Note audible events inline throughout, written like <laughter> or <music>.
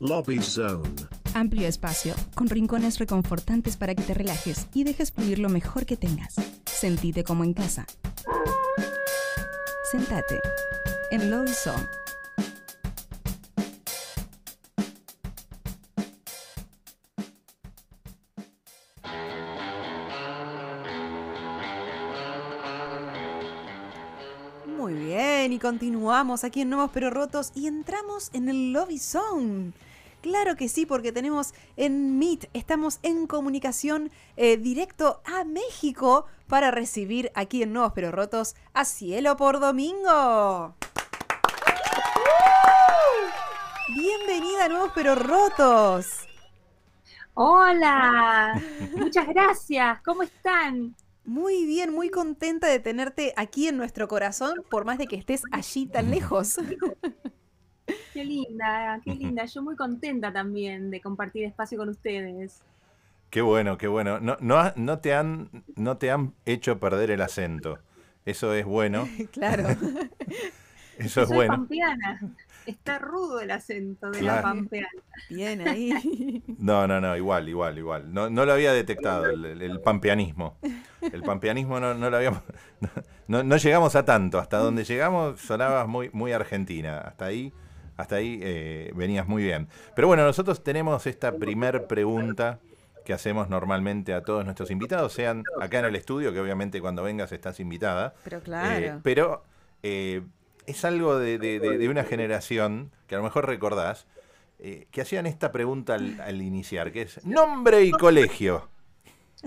Lobby Zone. Amplio espacio, con rincones reconfortantes para que te relajes y dejes fluir lo mejor que tengas. Sentite como en casa. Sentate en Lobby Zone. Muy bien, y continuamos aquí en Nuevos Pero Rotos y entramos en el Lobby Zone. Claro que sí, porque tenemos en Meet, estamos en comunicación eh, directo a México para recibir aquí en Nuevos Pero Rotos a Cielo por Domingo. Bienvenida a Nuevos Pero Rotos. Hola, muchas gracias. ¿Cómo están? Muy bien, muy contenta de tenerte aquí en nuestro corazón, por más de que estés allí tan lejos. <laughs> Qué linda, qué linda. Yo muy contenta también de compartir espacio con ustedes. Qué bueno, qué bueno. No, no, no, te, han, no te han hecho perder el acento. Eso es bueno. <laughs> claro. <laughs> Eso es Soy bueno. pampeana. Está rudo el acento de Claro. la pampeana. Bien ahí. <laughs> No, no, no, igual, igual, igual. No, no lo había detectado, el, el- el pampeanismo. El pampeanismo no, no lo habíamos. No, no llegamos a tanto. Hasta donde llegamos sonabas muy, muy argentina. Hasta ahí, hasta ahí eh, venías muy bien. Pero bueno, nosotros tenemos esta primer pregunta que hacemos normalmente a todos nuestros invitados, sean acá en el estudio, que obviamente cuando vengas estás invitada. Pero Eh, claro. pero eh, es algo de, de- de- de una generación que a lo mejor recordás, eh, que hacían esta pregunta al, al iniciar, que es nombre y colegio. <laughs>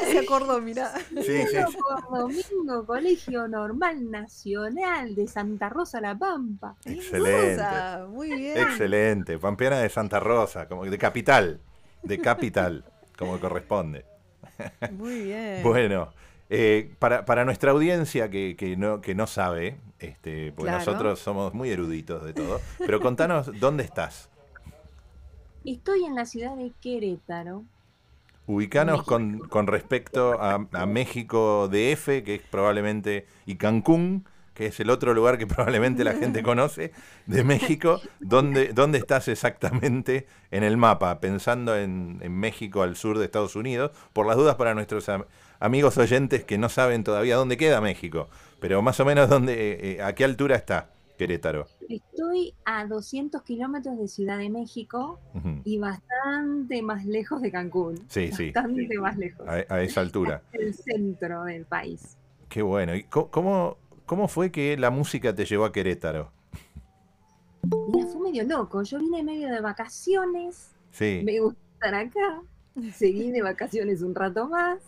Ay, se acordó, mira. <laughs> Sí, sí, por Domingo, Colegio Normal Nacional de Santa Rosa La Pampa. Excelente. Rosa, Muy bien. Excelente. Pampeana de Santa Rosa, como de capital. De capital, como corresponde. Muy bien. Bueno, eh, para, para nuestra audiencia que, que no, que no sabe, este, porque Claro. nosotros somos muy eruditos de todo, pero contanos dónde estás. Estoy en la ciudad de Querétaro. Ubicanos con, con respecto a, a México DF, que es probablemente, y Cancún, que es el otro lugar que <laughs> probablemente la gente conoce, de México. ¿Dónde, dónde estás exactamente en el mapa? Pensando en, en México al sur de Estados Unidos, por las dudas para nuestros am- amigos oyentes que no saben todavía dónde queda México, pero más o menos dónde, eh, eh, a qué altura está Querétaro. Estoy a 200 kilómetros de Ciudad de México y bastante más lejos de Cancún. Sí, sí, Bastante más lejos. a, a esa altura. <laughs> El centro del país. Qué bueno. ¿Y cómo, cómo fue que la música te llevó a Querétaro? Mira, fue medio loco. Yo vine medio de vacaciones, Sí. me gusta estar acá, seguí de vacaciones un rato más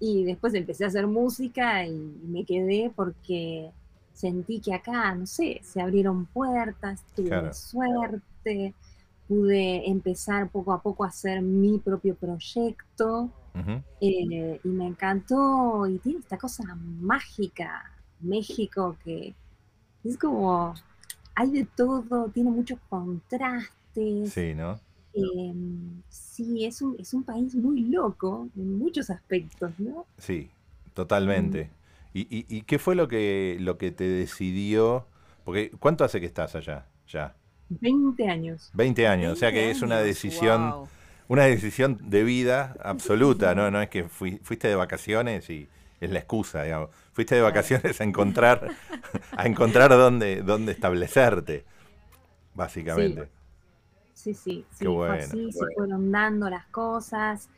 y después empecé a hacer música y me quedé porque sentí que acá, no sé, se abrieron puertas, tuve Claro. suerte, pude empezar poco a poco a hacer mi propio proyecto. Eh, y me encantó, y tiene esta cosa mágica, México, que es como, hay de todo, tiene muchos contrastes. Sí, ¿no? eh, sí, es un, es un país muy loco en muchos aspectos, ¿no? Sí, totalmente. ¿Y, y, y qué fue lo que, lo que te decidió? Porque, ¿cuánto hace que estás allá? Ya. 20 años. 20 años. O sea que 20 es una decisión, wow. una decisión de vida absoluta, ¿no? No es que fui- fuiste de vacaciones y es la excusa, digamos. Fuiste de vacaciones a encontrar, a encontrar dónde, dónde establecerte, básicamente. Sí, sí, sí, Qué bueno, así, qué se bueno. fueron dando las cosas.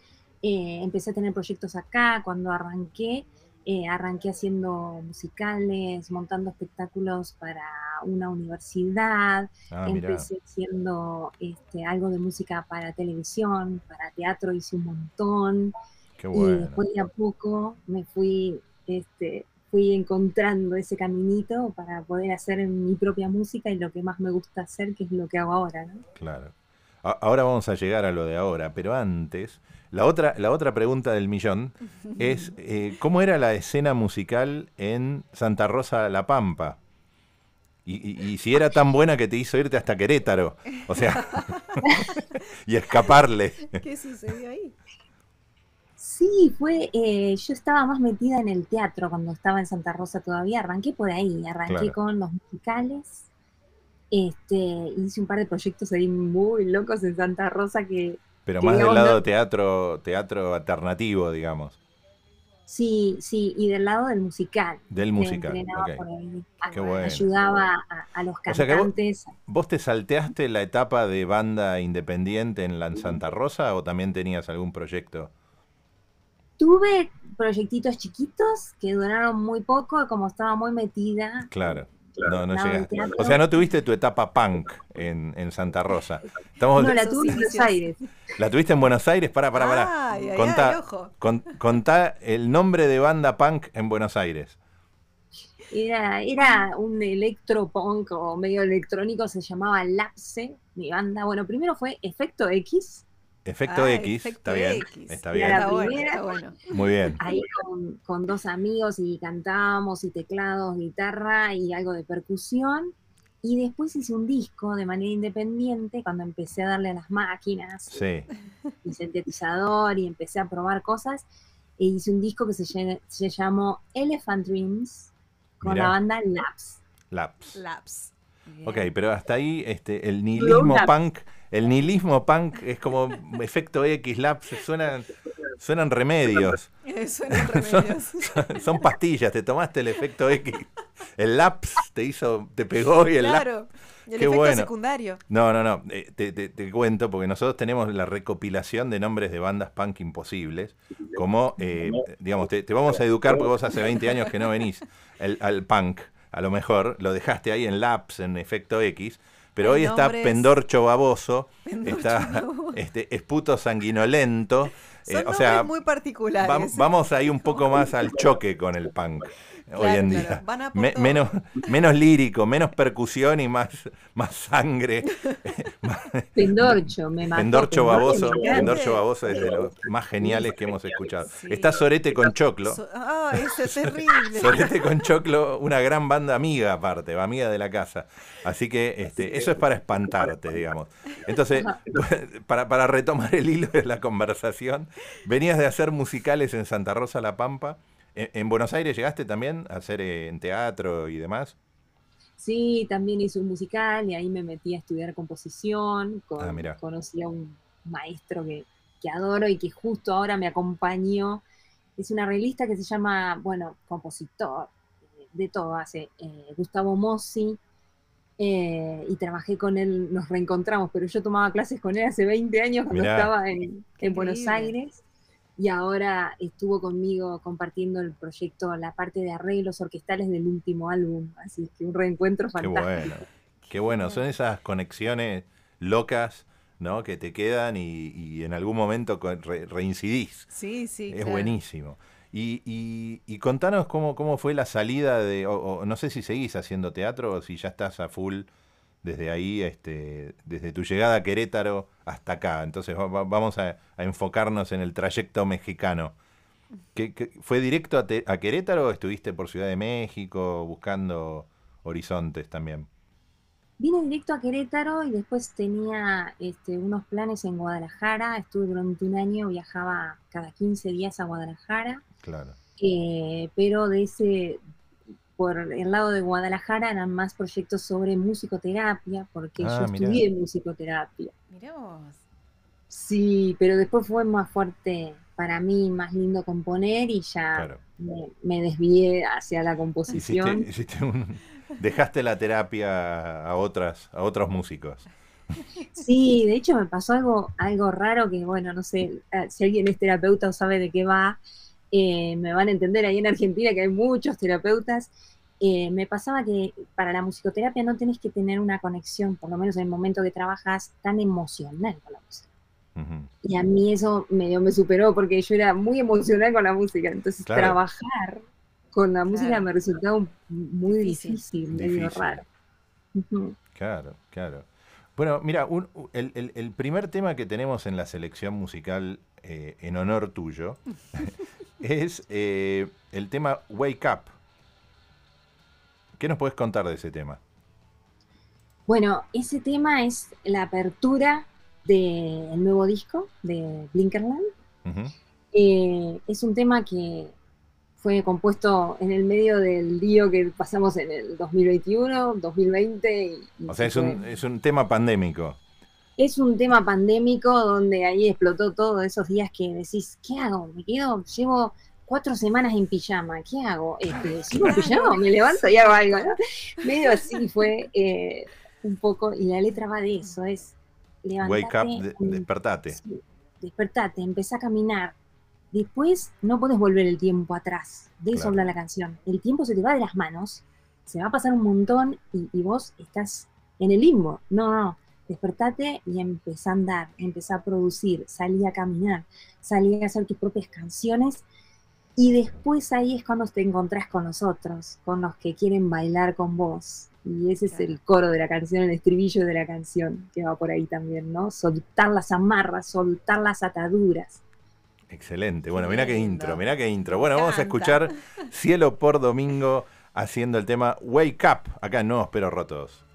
eh, empecé a tener proyectos acá cuando arranqué. Eh, arranqué haciendo musicales, montando espectáculos para una universidad. Ah, mirá. Empecé haciendo este, algo de música para televisión, para teatro hice un montón. Qué Y bueno. después de a poco me fui, este, fui encontrando ese caminito para poder hacer mi propia música y lo que más me gusta hacer, que es lo que hago ahora, ¿no? Claro. Ahora vamos a llegar a lo de ahora, pero antes, la otra, la otra pregunta del millón <laughs> es, eh, ¿cómo era la escena musical en Santa Rosa La Pampa? Y, y- y si era tan buena que te hizo irte hasta Querétaro, o sea, <laughs> <laughs> y escaparle. ¿Qué sucedió ahí? Sí, fue, eh, yo estaba más metida en el teatro cuando estaba en Santa Rosa todavía, arranqué por ahí, arranqué Claro. con los musicales, Este, hice un par de proyectos ahí muy locos en Santa Rosa que... Pero que más del lado no- teatro, teatro alternativo, digamos. Sí, sí, y del lado del musical. Del musical, entrenaba ok. por ahí. A- Qué bueno. Ayudaba a, a los O sea que vos- cantantes. ¿Vos te salteaste la etapa de banda independiente en la Santa Rosa o también tenías algún proyecto? Tuve proyectitos chiquitos que duraron muy poco, como estaba muy metida. Claro. No, no llegaste. O sea, no tuviste tu etapa punk en, en Santa Rosa. Estamos, No, la tuve en Buenos. Aires. ¿La tuviste en Buenos Aires? Para, para, para. Ay, ay, Contá- ay. Con- contá el nombre de banda punk en Buenos Aires. Era, era un electropunk o medio electrónico, se llamaba Lapse, mi banda. Bueno, primero fue Efecto X, Efecto Ah, X. Efecto está bien. X. Está bien. la Está bueno, primera. está bueno. Muy bien. ahí con, con dos amigos y cantábamos y teclados, guitarra y algo de percusión. Y después hice un disco de manera independiente cuando empecé a darle a las máquinas Sí. y sintetizador y empecé a probar cosas. E hice un disco que se, lle- se llamó Elephant Dreams con Mirá. la banda Labs. Laps. Laps. Bien. Ok, pero hasta ahí este, el nihilismo Laps. punk, el nihilismo punk es como efecto X, laps, suenan, suenan remedios. <laughs> Eh, Suenan remedios. <laughs> Son pastillas, te tomaste el efecto X. El laps te hizo, te pegó y el laps. claro. Y el Qué efecto bueno. secundario. No, no, no, eh, te, te- te cuento porque nosotros tenemos la recopilación de nombres de bandas punk imposibles, como, eh, digamos, te, te vamos a educar porque vos hace 20 años que no venís el- al punk, a lo mejor lo dejaste ahí en Laps, en efecto X, pero Hay hoy está Pendorcho Baboso, Pendorcho está Baboso. este, Esputo Sanguinolento, eh, Son o nombres sea, muy particulares. vam- vamos ahí un poco más al choque con el punk. Hoy Claro, en claro. día. Van a por Me- todo. menos, <laughs> menos lírico, menos percusión y más, más sangre. <laughs> Pendorcho, me mató. Pendorcho Baboso. Pendorcho Baboso es de los más geniales que hemos escuchado. Sí. Está Sorete con Choclo. So- ah, ese es <laughs> terrible. Sorete con Choclo, una gran banda amiga aparte, va amiga de la casa. Así que este, eso es para espantarte, digamos. Entonces, para, para retomar el hilo de la conversación, venías de hacer musicales en Santa Rosa La Pampa. ¿En, en Buenos Aires llegaste también a hacer eh, en teatro y demás? Sí, también hice un musical y ahí me metí a estudiar composición. Con, Ah, conocí a un maestro que, que adoro y que justo ahora me acompañó. Es una revista que se llama, bueno, compositor, de todo hace, eh, Gustavo Mossi. eh, y trabajé con él, nos reencontramos, pero yo tomaba clases con él hace 20 años cuando Mirá. estaba en, Buenos. Aires. Y ahora estuvo conmigo compartiendo el proyecto, la parte de arreglos orquestales del último álbum. Así que un reencuentro Qué fantástico. bueno, <laughs> qué bueno. Son esas conexiones locas, ¿no? Que te quedan y, y en algún momento re- reincidís. Sí, sí. es claro. buenísimo. Y, y- y contanos cómo, cómo fue la salida de, o, o no sé si seguís haciendo teatro o si ya estás a full desde ahí, este, desde tu llegada a Querétaro hasta acá. Entonces va- va- vamos a, a enfocarnos en el trayecto mexicano. ¿Qué- qué- fue directo a, Te- a Querétaro o estuviste por Ciudad de México buscando horizontes también? Vine directo a Querétaro y después tenía este, unos planes en Guadalajara. Estuve durante un año, viajaba cada 15 días a Guadalajara. Claro. eh, pero de ese, por el lado de Guadalajara eran más proyectos sobre musicoterapia, porque Ah, yo mirá. estudié musicoterapia. Mirá vos. Sí, pero después fue más fuerte para mí, más lindo componer y ya Claro. me, me desvié hacia la composición. hiciste un- dejaste la terapia a otras, a otros músicos. Sí, de hecho me pasó algo, algo raro que, bueno, no sé, si alguien es terapeuta o sabe de qué va, eh, me van a entender ahí en Argentina que hay muchos terapeutas. Eh, me pasaba que para la musicoterapia no tenés que tener una conexión, por lo menos en el momento que trabajas, tan emocional con la música. Y a mí eso medio me superó porque yo era muy emocional con la música, entonces Claro. trabajar con la música Claro. me resultaba muy Difícil. difícil, medio Difícil. raro. Claro, claro. Bueno, mira, un- el- el primer tema que tenemos en la selección musical eh, en honor tuyo <laughs> es eh, el tema Wake Up. ¿Qué nos puedes contar de ese tema? Bueno, ese tema es la apertura del nuevo disco de Blinkerland. Eh, es un tema que fue compuesto en el medio del lío que pasamos en el 2021, 2020. Y, o sea, es un, es un tema pandémico. Es un tema pandémico donde ahí explotó todos esos días que decís, ¿qué hago? Me quedo, llevo cuatro semanas en pijama, ¿qué hago? Este, ¿Sigo en pijama? Me levanto y hago algo, ¿no? Medio así fue eh, un poco, y la letra va de eso, es Wake up, despertate. despertate, empecé a caminar. Después no puedes volver el tiempo atrás. De eso habla la canción. El tiempo se te va de las manos, se va a pasar un montón y, vos estás en el limbo. No, no. Despertate y empezá a andar, empezá a producir, salí a caminar, salí a hacer tus propias canciones y después ahí es cuando te encontrás con nosotros, con los que quieren bailar con vos, y ese es el coro de la canción, el estribillo de la canción, que va por ahí también, ¿no? Soltar las amarras, soltar las ataduras. Excelente. Bueno, mira qué intro, mira qué intro. Bueno, vamos a escuchar Cielo por Domingo haciendo el tema Wake Up, acá en Nuevos Pero Rotos.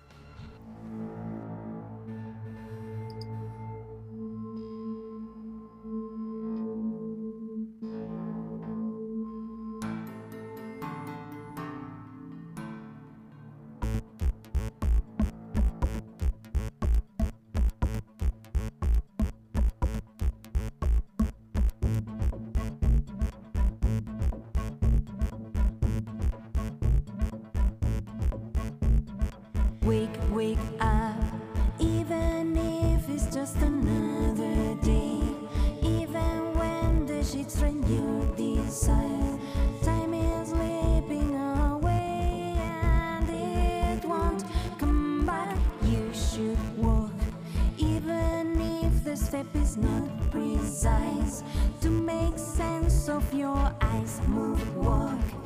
step is not precise. To make sense of your eyes, move, walk.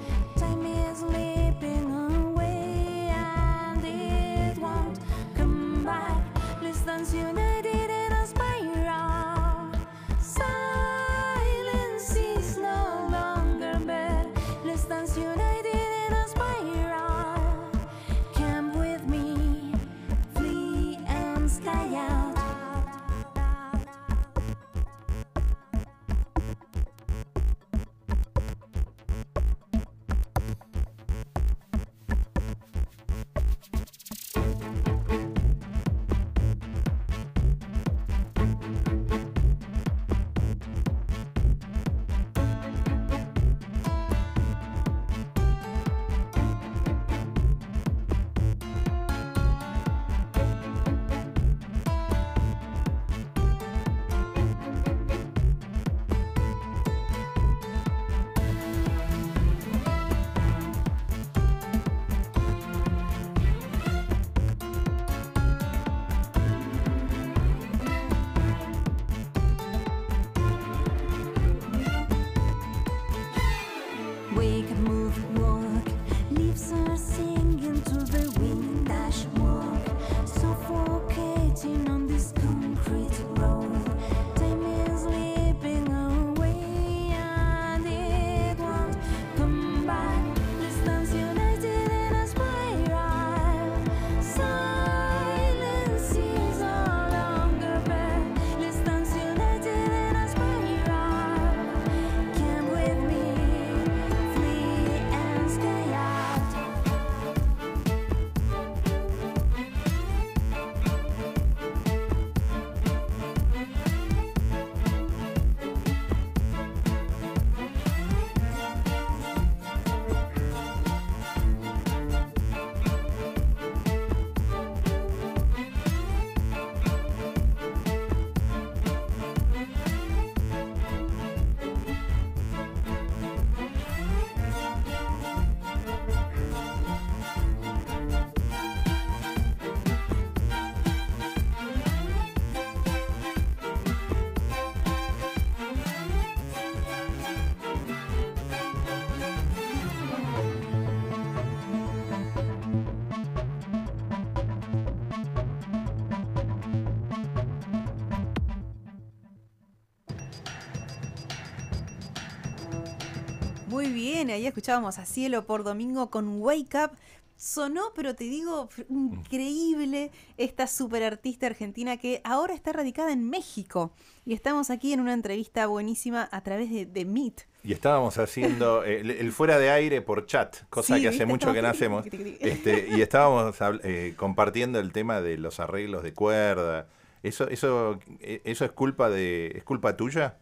Muy bien, ahí escuchábamos a Cielo por Domingo con Wake Up. Sonó, pero te digo, increíble esta super artista argentina que ahora está radicada en México. Y estamos aquí en una entrevista buenísima a través de, de Meet. Y estábamos haciendo <laughs> el, el fuera de aire por chat, cosa Sí, que hace ¿viste? mucho que no hacemos. Este, y estábamos eh, compartiendo el tema de los arreglos de cuerda. Eso, eso, eh, eso es culpa de, es culpa tuya.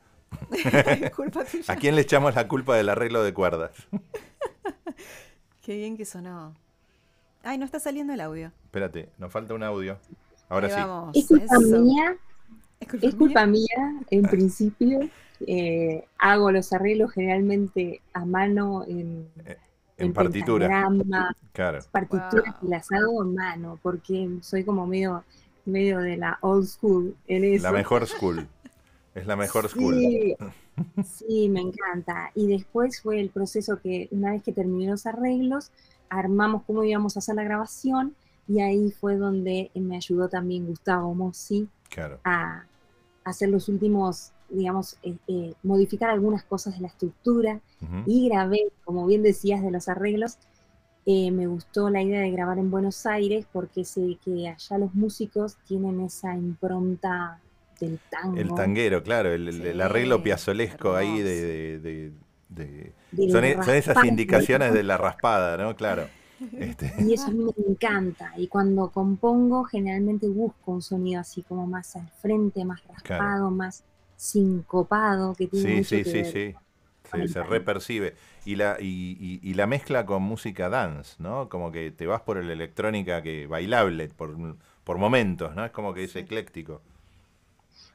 <laughs> Culpa tuya. ¿A quién le echamos la culpa del arreglo de cuerdas? <laughs> Qué bien que sonó. Ay, no está saliendo el audio. Espérate, nos falta un audio. Ahora Ahí sí. vamos, Es culpa eso. mía, Es culpa, es culpa mía. mía en principio. Eh, hago los arreglos generalmente a mano en, En partitura. pentagrama, Claro. partituras Wow. y las hago a mano porque soy como medio, medio de la old school en eso. La mejor school. Es la mejor school. Sí, sí, me encanta. Y después fue el proceso que una vez que terminé los arreglos, armamos cómo íbamos a hacer la grabación y ahí fue donde me ayudó también Gustavo Mossi Claro. a hacer los últimos, digamos, eh, eh, modificar algunas cosas de la estructura y grabé, como bien decías, de los arreglos. eh, me gustó la idea de grabar en Buenos Aires porque sé que allá los músicos tienen esa impronta del tango. El tanguero, claro, el, arreglo piazolesco ahí de... de- de- de- del Son, e- son esas indicaciones de la raspada, ¿no? Claro. Este, Y eso a mí me encanta. Y cuando compongo, generalmente busco un sonido así como más al frente, más raspado, más sincopado, que tiene sí, mucho sí, que sí, ver sí. Se, repercibe. Y la, y, y- y la mezcla con música dance, ¿no? Como que te vas por el electrónica que bailable, por, por momentos, ¿no? Es como que es ecléctico.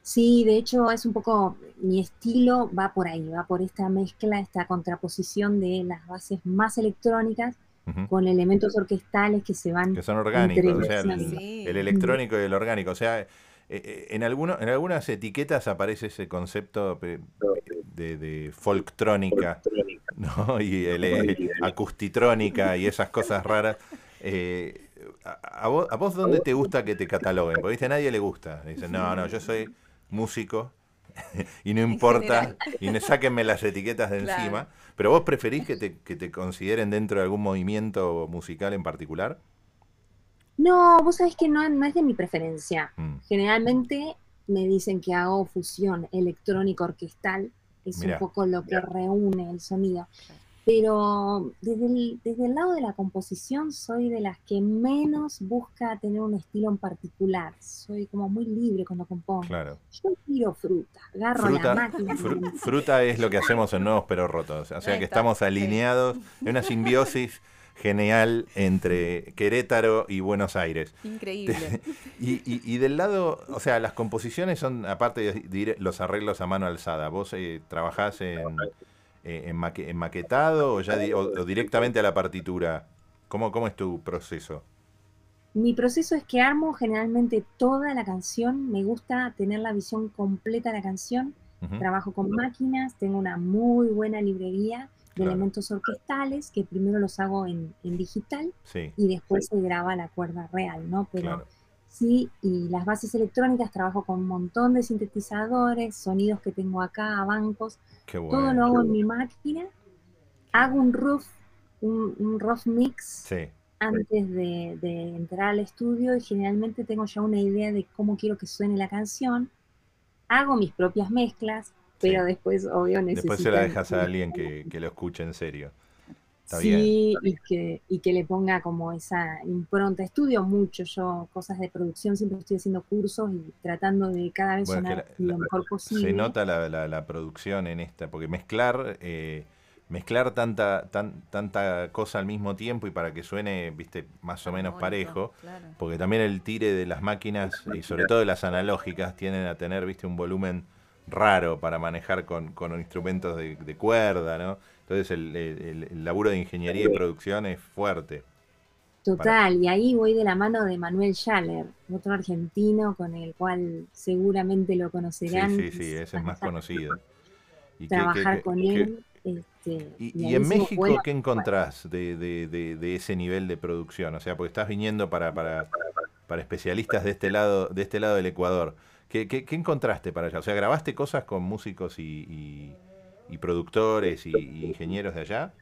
Sí, de hecho es un poco, mi estilo va por ahí, va por esta mezcla, esta contraposición de las bases más electrónicas con elementos orquestales que se van Que son orgánicos, o sea, el, entremezclando. Sí. el electrónico y el orgánico. O sea, eh, eh, en, alguno, en algunas etiquetas aparece ese concepto de, de folktrónica, ¿no? Y el, eh, acustitrónica y esas cosas raras. Eh, a, a vos, ¿A vos dónde te gusta que te cataloguen? Porque ¿viste? a nadie le gusta. Dicen, no, no, yo soy músico <laughs> y no importa, y ne- sáquenme las etiquetas de Claro. encima. Pero vos preferís que te, que te consideren dentro de algún movimiento musical en particular? No, vos sabés que no, no es de mi preferencia. Mm. Generalmente me dicen que hago fusión electrónico-orquestal, es Mirá. un poco lo que reúne el sonido. Pero desde el, desde el lado de la composición soy de las que menos busca tener un estilo en particular. Soy como muy libre cuando compongo. Claro. Yo tiro fruta, agarro Fruta, la máquina. fru- fruta es lo que hacemos en Nuevos Pero Rotos. O sea que está, estamos alineados en una simbiosis genial entre Querétaro y Buenos Aires. Increíble. <laughs> Y, y- y del lado, o sea, las composiciones son, aparte de dire- los arreglos a mano alzada, ¿vos eh, trabajás en, eh, en, maque- en maquetado o, ya di- o- o directamente a la partitura? ¿Cómo, ¿Cómo es tu proceso? Mi proceso es que armo generalmente toda la canción. Me gusta tener la visión completa de la canción. Trabajo con máquinas, tengo una muy buena librería de Claro. elementos orquestales que primero los hago en, en digital Sí, y después se graba la cuerda real, ¿no? Pero claro. Sí, y las bases electrónicas trabajo con un montón de sintetizadores, sonidos que tengo acá, bancos, Qué todo lo hago en mi máquina. Hago un rough, un, un rough mix Sí, antes de, de entrar al estudio y generalmente tengo ya una idea de cómo quiero que suene la canción. Hago mis propias mezclas, pero Sí. después, obvio, necesito... después se la dejas a alguien que, que lo escuche en serio. Está sí, y que, y que le ponga como esa impronta. Estudio mucho yo cosas de producción, siempre estoy haciendo cursos y tratando de cada vez Bueno, sonar la- lo mejor posible. Se nota la, la- la producción en esta, porque mezclar eh, mezclar tanta tan, tanta cosa al mismo tiempo y para que suene, viste, más o menos parejo, claro. porque también el tire de las máquinas y sobre todo de las analógicas tienden a tener, viste, un volumen raro para manejar con, con instrumentos de, de cuerda, ¿no? Entonces el, el- el laburo de ingeniería y producción es fuerte. Total, y ahí voy de la mano de Manuel Schaller, otro argentino con el cual seguramente lo Sí, conocerán. sí, sí, ese es más conocido. Y que- que- Trabajar que- con que- él. este, Y, en México, bueno, ¿qué encontrás de, de- de- de ese nivel de producción? O sea, porque estás viniendo para, para, para especialistas de este lado, de este lado del Ecuador. ¿Qué, qué, qué encontraste para allá? O sea, ¿grabaste cosas con músicos y, y- y productores y, y ingenieros de allá?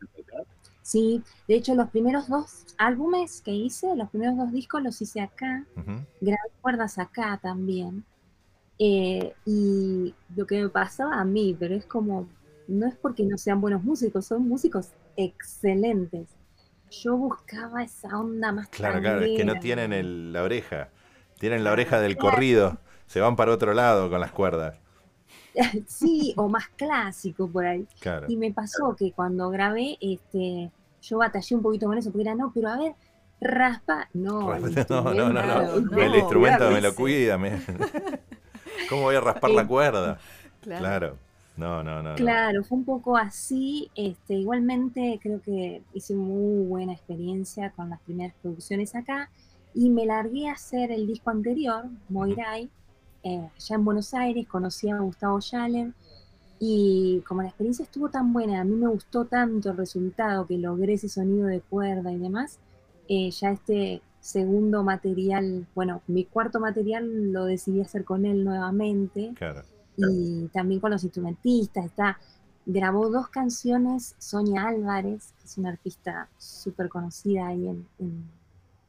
Sí, de hecho los primeros dos álbumes que hice, los primeros dos discos los hice acá, Ujú. grabé cuerdas acá también. Eh, y lo que me pasaba a mí, pero es como, no es porque no sean buenos músicos, son músicos excelentes. Yo buscaba esa onda más Claro, claro, es que no tienen el- la oreja. Tienen la oreja del corrido. Se van para otro lado con las cuerdas. <laughs> Sí, o más clásico por ahí. Claro. Y me pasó que cuando grabé, este, yo batallé un poquito con eso, porque era, no, pero a ver, raspa, no. <laughs> No, no, no, El instrumento me lo <laughs> cuida. me- ¿Cómo voy a raspar la Eh, cuerda? Claro. Claro. No, no, no. no. Claro, fue un poco así. Este, igualmente creo que hice muy buena experiencia con las primeras producciones acá y me largué a hacer el disco anterior, Moirai, eh, allá en Buenos Aires, conocí a Gustavo Schaller y como la experiencia estuvo tan buena, a mí me gustó tanto el resultado que logré ese sonido de cuerda y demás, eh, ya este segundo material, bueno, mi cuarto material lo decidí hacer con él nuevamente Claro. y también con los instrumentistas. Está, grabó dos canciones Sonia Álvarez, que es una artista súper conocida ahí en, en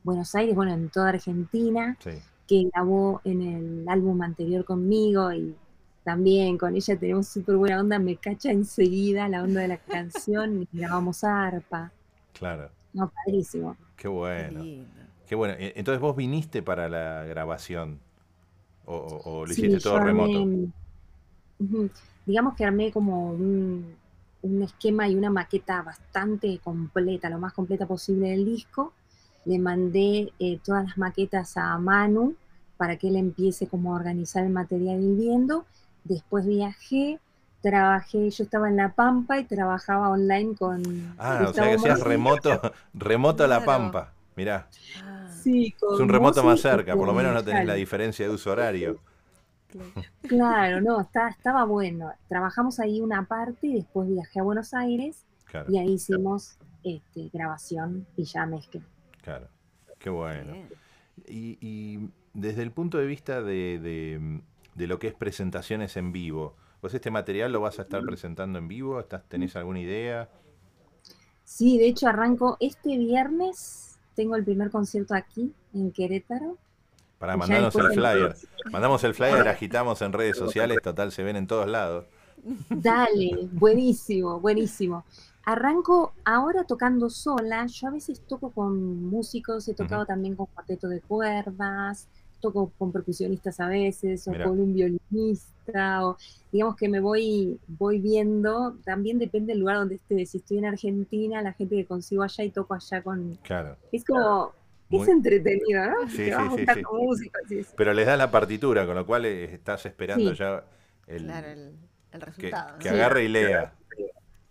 Buenos Aires, bueno, en toda Argentina, Sí. Que grabó en el álbum anterior conmigo y también con ella tenemos súper buena onda, me cacha enseguida la onda de la canción y grabamos arpa. Claro. No, padrísimo. Qué bueno. Qué bueno. E- Entonces vos viniste para la grabación. O, o- o lo Sí, hiciste todo remoto. armé, digamos que armé como un, un esquema y una maqueta bastante completa, lo más completa posible del disco. Le mandé eh, todas las maquetas a Manu para que él empiece como a organizar el material y ir viendo. Después viajé, trabajé, yo estaba en La Pampa y trabajaba online con Ah, o sea que hacías remoto, remoto a la. Pampa. Mirá, Ah, Sí, es un remoto más cerca, por lo menos no tenés la diferencia de uso horario. claro. Claro, no, está, estaba bueno. Trabajamos ahí una parte y después viajé a Buenos Aires Claro, y ahí hicimos este, grabación y ya mezcla. Claro. Qué bueno. Y, y desde el punto de vista de, de- de lo que es presentaciones en vivo, ¿vos este material lo vas a estar presentando en vivo? ¿Estás, ¿Tenés alguna idea? Sí, de hecho arranco este viernes, tengo el primer concierto aquí en Querétaro. Para mandarnos el flyer. Mandamos el flyer, agitamos en redes sociales, total se ven en todos lados. Dale, buenísimo, buenísimo. Arranco ahora tocando sola. Yo a veces toco con músicos, he tocado también con cuarteto de cuerdas, toco con percusionistas a veces, o con un violinista, o digamos que me voy, voy viendo. También depende del lugar donde esté. Si estoy en Argentina, la gente que consigo allá y toco allá con. Claro. Es como. Muy- Es entretenido, ¿no? Sí, Te sí, vas sí, sí. con eso. Pero les das la partitura, con lo cual eh, estás esperando Sí. ya el, Claro, el, resultado. que ¿no? agarre y lea.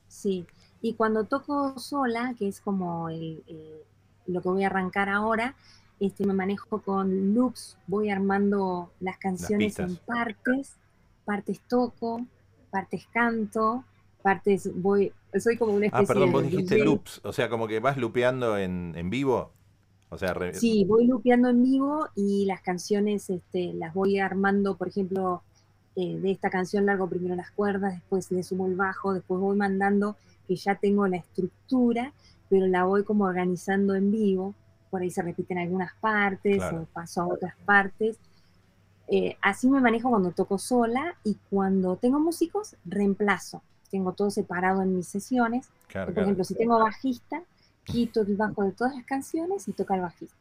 Sí, y cuando toco sola, que es como el, eh, lo que voy a arrancar ahora, este, me manejo con loops, voy armando las canciones en pistas. partes, partes toco, partes canto, partes voy, soy como una Ah, especie perdón, vos de dijiste DJ. loops, o sea, como que vas lupeando en, en vivo. O sea, re- Sí, voy lupeando en vivo y las canciones este, las voy armando, por ejemplo, eh, de esta canción largo primero las cuerdas, después le sumo el bajo, después voy mandando que ya tengo la estructura, pero la voy como organizando en vivo. Por ahí se repiten algunas partes Claro. o paso a otras partes. Eh, así me manejo cuando toco sola y cuando tengo músicos, reemplazo. Tengo todo separado en mis sesiones. claro, Por claro. ejemplo, si tengo bajista, quito el bajo de todas las canciones y toca el bajista.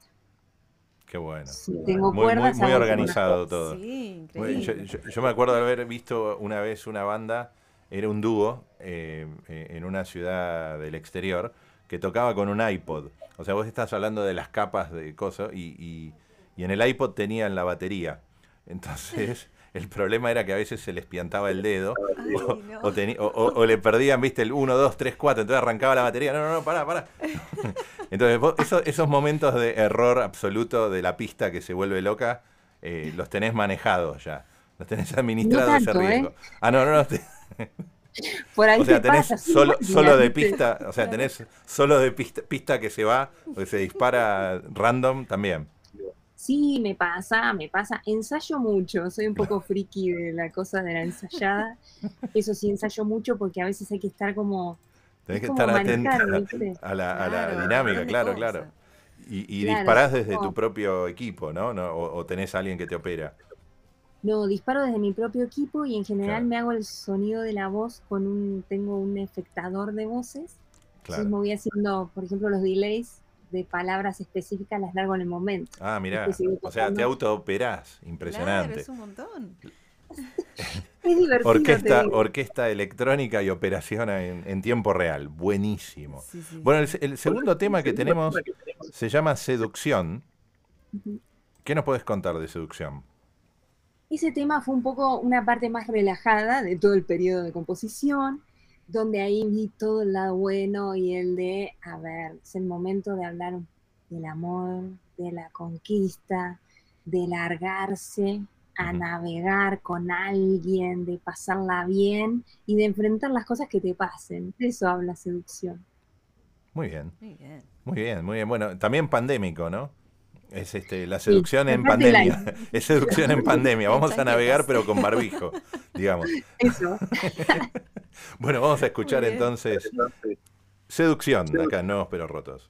Qué bueno. Si tengo Muy, muy, cuerdas, muy hago organizado todo. Sí, Muy- increíble. yo, yo- yo me acuerdo de haber visto una vez una banda, era un dúo eh, eh, en una ciudad del exterior, que tocaba con un iPod. O sea, vos estás hablando de las capas de cosas y, y- y en el iPod tenían la batería. Entonces, el problema era que a veces se les piantaba el dedo Ay, o, no. o teni- o- o- o le perdían, viste, el 1, 2, 3, 4, entonces arrancaba la batería. No, no, no, pará, pará. <laughs> Entonces, vos- eso- esos momentos de error absoluto de la pista que se vuelve loca, eh, los tenés manejados ya. Los tenés administrados No ese tanto, ¿eh? riesgo. Ah, no, no, no. te- <laughs> Por ahí o sea, te tenés pasa, solo, solo de pista, o sea, tenés solo de pista, pista que se va, o que se dispara random también. Sí, me pasa, me pasa. Ensayo mucho, soy un poco friki de la cosa de la ensayada. Eso sí, ensayo mucho porque a veces hay que estar como Tenés que Es estar ¿viste? a la, a la dinámica, claro, claro. Y, y Claro, disparás es desde tu propio equipo, ¿no? ¿No? O, o tenés a alguien que te opera. No, disparo desde mi propio equipo y en general Claro. me hago el sonido de la voz con un, tengo un efectador de voces. Entonces me Claro. voy haciendo, por ejemplo, los delays de palabras específicas las largo en el momento. Ah, mirá. O sea, te autooperás. Claro, Impresionante. es un montón. <laughs> Es divertido. Orquesta, orquesta electrónica y operación en, en tiempo real. Buenísimo. Sí, sí. Bueno, el, el segundo tema que tenemos se llama Seducción. ¿Qué nos puedes contar de Seducción? Ese tema fue un poco una parte más relajada de todo el periodo de composición, donde ahí vi todo el lado bueno y el de, a ver, es el momento de hablar del amor, de la conquista, de largarse a navegar con alguien, de pasarla bien y de enfrentar las cosas que te pasen. De eso habla seducción. Muy bien, Muy bien. muy bien, muy bien. Bueno, también pandémico, ¿no? Es este, la seducción en la- pandemia. <laughs> Es seducción en pandemia. Vamos a navegar, pero con barbijo, digamos. Eso. <laughs> Bueno, vamos a escuchar entonces Seducción, acá en Nuevos Pero Rotos.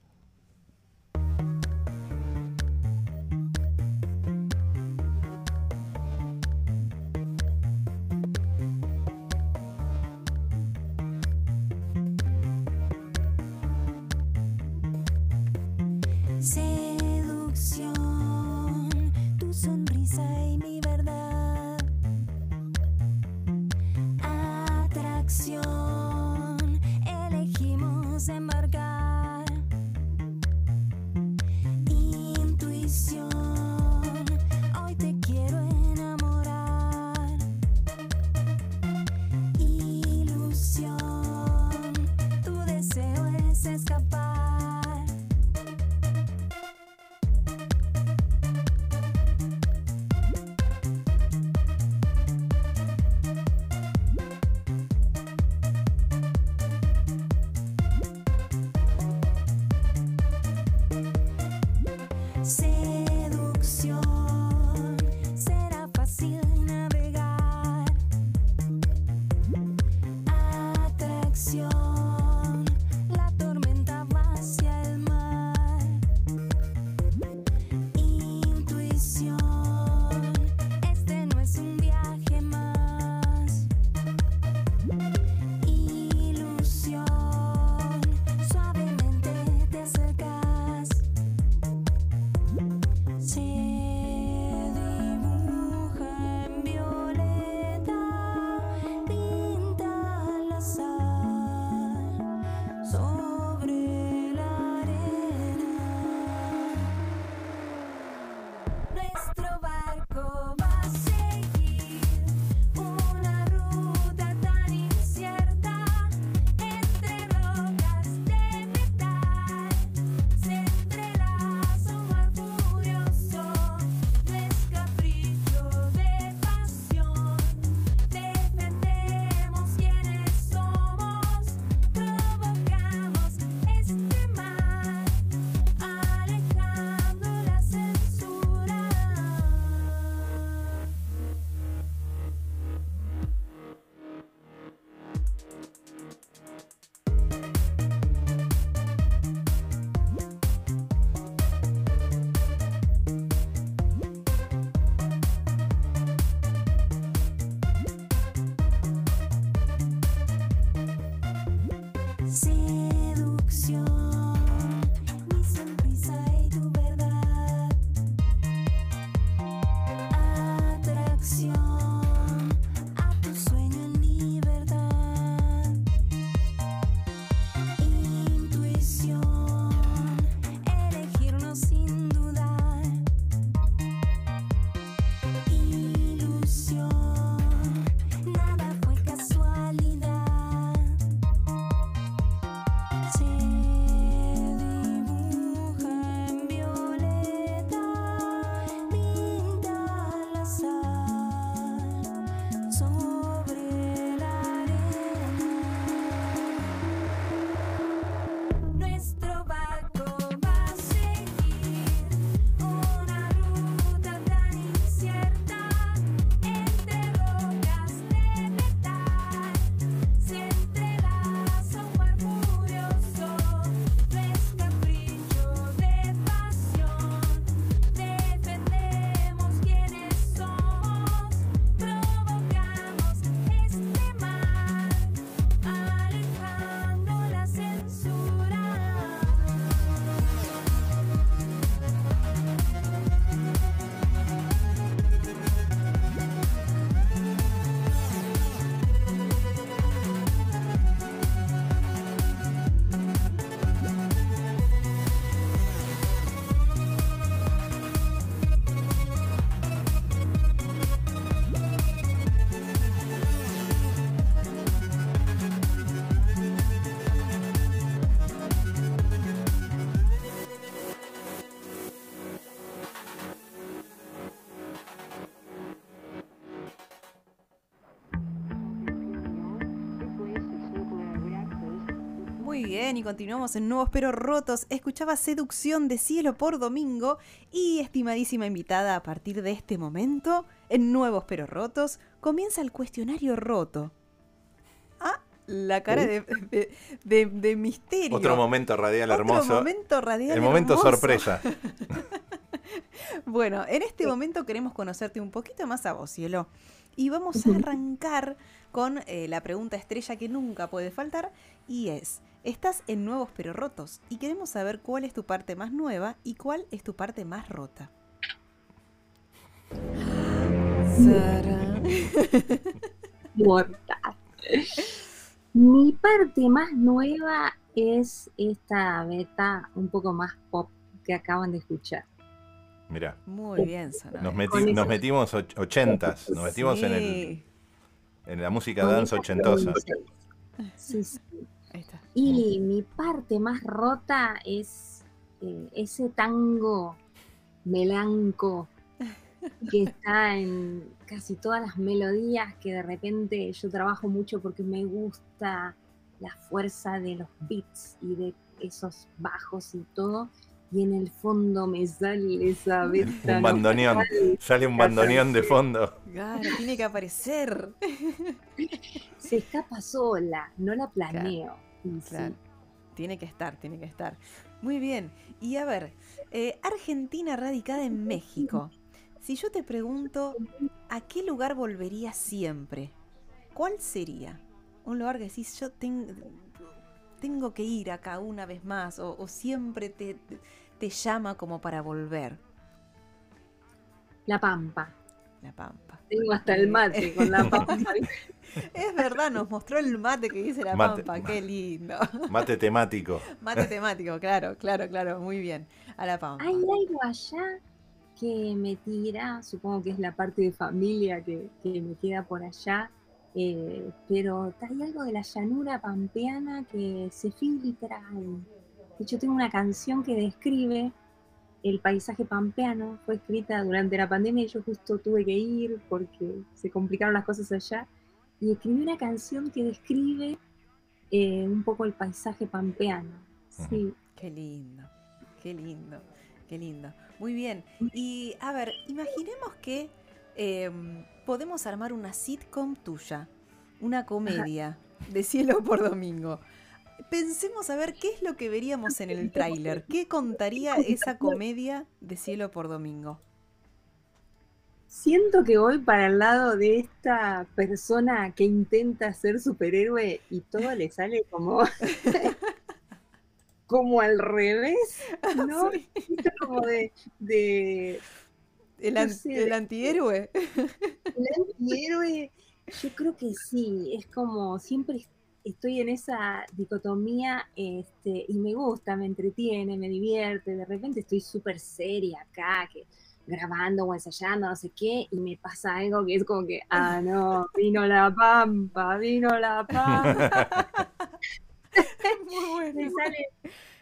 Bien, y continuamos en Nuevos Pero Rotos. Escuchaba Seducción de Cielo por Domingo y estimadísima invitada, a partir de este momento, en Nuevos Pero Rotos, comienza el cuestionario roto. Ah, la cara de, de- de- de misterio. Otro momento radial Otro hermoso. momento radial el momento hermoso. sorpresa. <laughs> Bueno, en este momento queremos conocerte un poquito más a vos, Cielo. Y vamos a arrancar con eh, la pregunta estrella que nunca puede faltar y es, estás en Nuevos pero Rotos y queremos saber cuál es tu parte más nueva y cuál es tu parte más rota. Sara. <laughs> mortal. Mi parte más nueva es esta beta un poco más pop que acaban de escuchar. Mirá, Muy bien, Sara. nos, meti- nos metimos och- ochentas, nos metimos en, el, en la música esa ochentosa. Sí, sí. Ahí está. Y mi parte más rota es eh, ese tango melanco <laughs> que está en casi todas las melodías que de repente yo trabajo mucho porque me gusta la fuerza de los beats y de esos bajos y todo y en el fondo me sale esa Un bandoneón. Sale un bandoneón de fondo. Claro, tiene que aparecer. <laughs> se escapa sola, no la planeo. Sí, Claro. Tiene que estar, tiene que estar. Muy bien. Y a ver, eh, Argentina radicada en México. Si yo te pregunto, ¿a qué lugar volverías siempre? ¿Cuál sería? Un lugar que decís, yo ten- tengo que ir acá una vez más, o, o siempre te, te llama como para volver. La Pampa. La Pampa. Tengo hasta el mate con la <laughs> Pampa. Es verdad, nos mostró el mate que dice la Mate. Pampa, qué lindo. Mate temático. <laughs> Mate temático, claro, claro, claro, muy bien. A la Pampa. Hay algo allá que me tira, supongo que es la parte de familia que, que me queda por allá, eh, pero hay algo de la llanura pampeana que se filtra. De hecho, tengo una canción que describe el paisaje pampeano, fue escrita durante la pandemia y yo justo tuve que ir porque se complicaron las cosas allá, y escribí una canción que describe eh, un poco el paisaje pampeano. Sí, Qué lindo, qué lindo, qué lindo. Muy bien. Y a ver, imaginemos que em, podemos armar una sitcom tuya, una comedia de cielo por domingo. Pensemos a ver qué es lo que veríamos en el <laughs> tráiler. ¿Qué contaría esa comedia de cielo por domingo? Siento que voy para el lado de esta persona que intenta ser superhéroe y todo le sale como, <laughs> como al revés, <laughs> ¿no? Sí. Como de, de El, No an- sé. el antihéroe. el antihéroe. Yo creo que sí, es como siempre estoy en esa dicotomía este, y me gusta, me entretiene, me divierte. De repente estoy súper seria acá, que grabando o ensayando, no sé qué, y me pasa algo que es como que, ah, no, vino la pampa, vino la pampa. <laughs> Muy <laughs> me sale,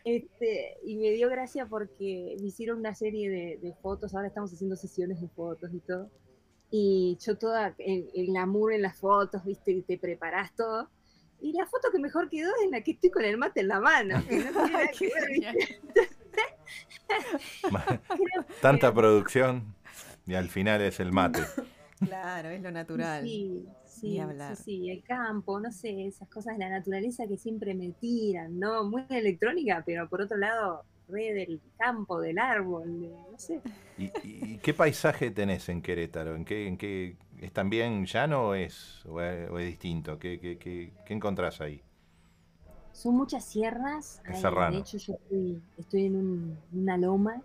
este, y me dio gracia porque me hicieron una serie de, de fotos, ahora estamos haciendo sesiones de fotos y todo, y yo toda, el, el glamour en las fotos, viste, y te preparás todo, y la foto que mejor quedó es la que estoy con el mate en la mano, <laughs> <laughs> Tanta producción y al final es el mate. Claro, es lo natural. Sí, sí, hablar. sí, sí, el campo, no sé, esas cosas de la naturaleza que siempre me tiran, ¿no? Muy electrónica, pero por otro lado, re del campo, del árbol, de- no sé. ¿Y, y- y qué paisaje tenés en Querétaro? ¿En qué, en qué es también llano o es, o es, o es distinto? ¿Qué, qué, qué, qué encontrás ahí? Son muchas sierras, Es serrano. de hecho yo estoy, estoy en un- una loma,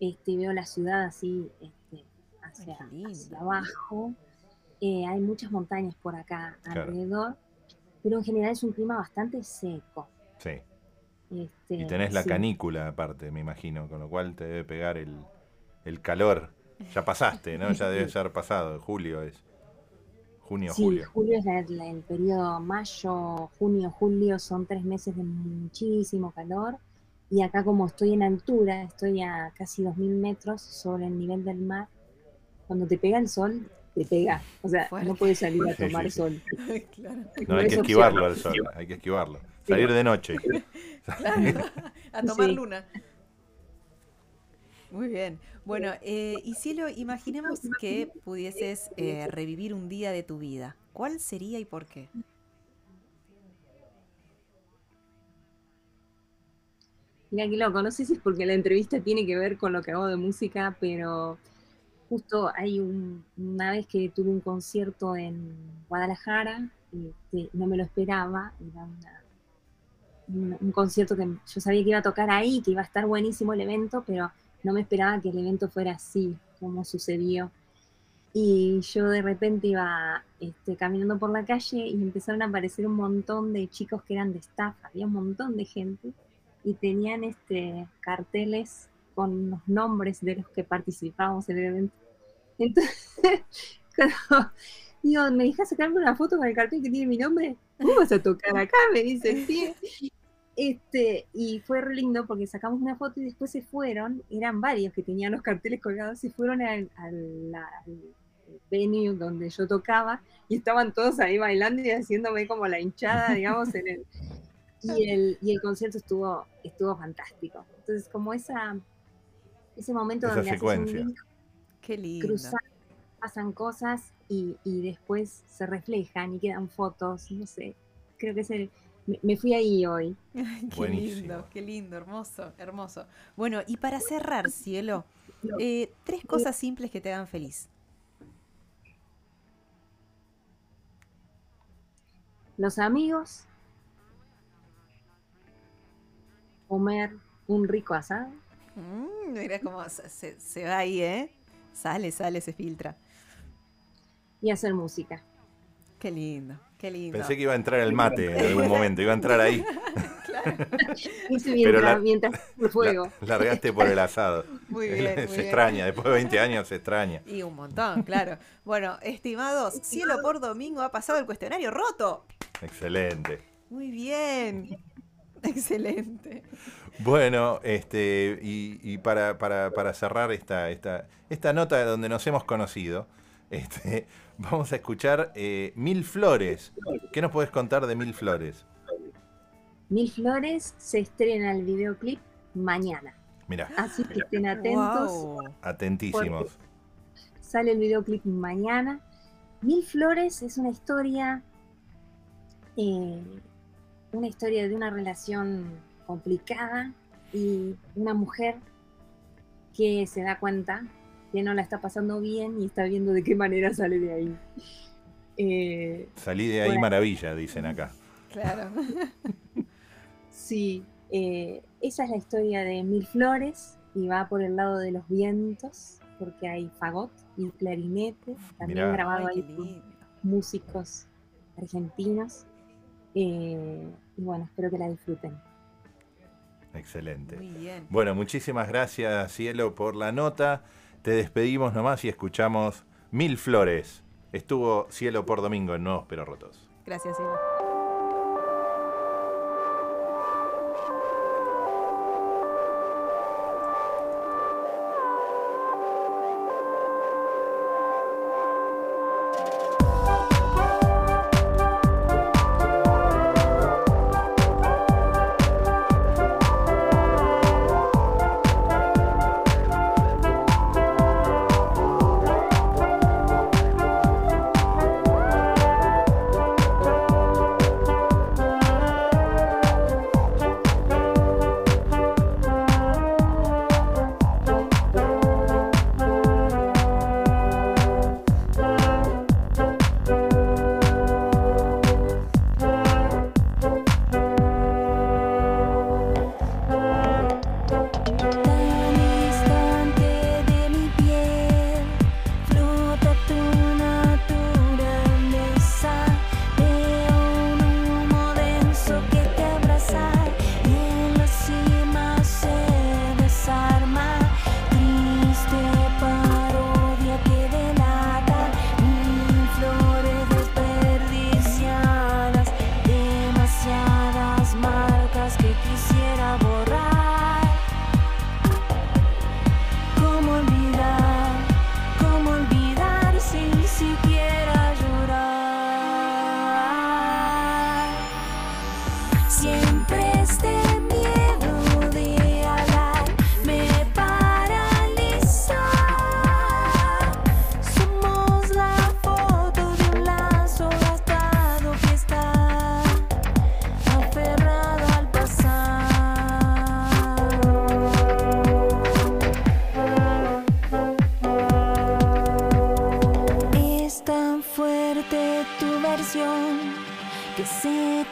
este, veo la ciudad así este, hacia, abajo, Eh, hay muchas montañas por acá Claro. alrededor, pero en general es un clima bastante seco. Sí. Este, Y tenés la sí. canícula aparte, me imagino, con lo cual te debe pegar el, el calor. Ya pasaste, ¿no? Ya debe ser pasado. Julio es. Junio, Sí, julio. julio es el periodo mayo, junio, julio, son tres meses de muchísimo calor. Y acá como estoy en altura, estoy a casi 2.000 metros sobre el nivel del mar, cuando te pega el sol te pega. O sea, Fuerte. no puedes salir a sí, tomar sí. sol. <laughs> claro, No, hay que esquivarlo al sol, hay que esquivarlo. Salir de noche. claro. A tomar Sí. luna. Muy bien. Bueno, eh, y Cielo, imaginemos que pudieses eh, revivir un día de tu vida. ¿Cuál sería y por qué? Mira qué loco, no sé si es porque la entrevista tiene que ver con lo que hago de música, pero justo hay un- una vez que tuve un concierto en Guadalajara, este, no me lo esperaba, era una- un, un concierto que yo sabía que iba a tocar ahí, que iba a estar buenísimo el evento, pero no me esperaba que el evento fuera así, como sucedió. Y yo de repente iba este, caminando por la calle y empezaron a aparecer un montón de chicos que eran de staff, había un montón de gente y tenían este, carteles con los nombres de los que participábamos en el evento. Entonces, <laughs> digo, ¿me dejas sacarme una foto con el cartel que tiene mi nombre? ¿Cómo vas a tocar acá? Me dice pie. Este, y fue re lindo porque sacamos una foto y después se fueron, eran varios que tenían los carteles colgados, se fueron al, al- la- al venue donde yo tocaba y estaban todos ahí bailando y haciéndome como la hinchada, digamos, en el, y el, y el concierto estuvo, estuvo fantástico. Entonces, como esa, ese momento Esa donde haces un secuencia. Qué lindo. cruzan, pasan cosas y, y después se reflejan y quedan fotos, no sé, creo que es el... Me, me fui ahí hoy. <laughs> Ay, qué Buenísimo. lindo, qué lindo, hermoso, hermoso. Bueno, y para cerrar, Cielo, eh, tres cosas simples que te hagan feliz. Los amigos, comer un rico asado Mm, mira cómo se, se- se va ahí, ¿eh? Sale, sale, se filtra. y hacer música. Qué lindo, qué lindo. Pensé que iba a entrar el mate en algún momento, iba a entrar ahí. <laughs> Hice Pero mientras, la- mientras el fuego. La- largaste por el asado. Muy <laughs> bien, muy se bien. extraña, después de 20 años se extraña. Y un montón, claro. Bueno, estimados, Cielo por Domingo ha pasado el cuestionario roto. Excelente. Muy bien. Excelente. Bueno, este, y, y para, para, para cerrar esta, esta, esta nota donde nos hemos conocido, este, vamos a escuchar eh, Mil Flores. ¿Qué nos puedes contar de Mil Flores? Mil Flores se estrena el videoclip mañana. Mira, Así que estén atentos. Wow. atentísimos. Sale el videoclip mañana. Mil Flores es una historia, eh, una historia de una relación complicada y una mujer que se da cuenta que no la está pasando bien y está viendo de qué manera sale de ahí. Eh, Salí de ahí Bueno. maravilla, dicen acá. Claro. <laughs> Sí, eh, esa es la historia de Mil Flores y va por el lado de los vientos, porque hay fagot y clarinete, también Mirá. grabado Ay, ahí por músicos argentinos. Eh, y bueno, espero que la disfruten. Excelente. Muy bien. Bueno, muchísimas gracias, Cielo, por la nota. Te despedimos nomás y escuchamos Mil Flores. Estuvo Cielo por Domingo en Nuevos Pero Rotos. Gracias, Cielo.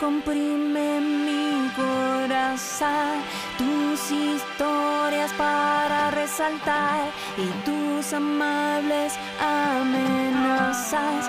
Comprime mi corazón. Tus historias para resaltar y tus amables amenazas.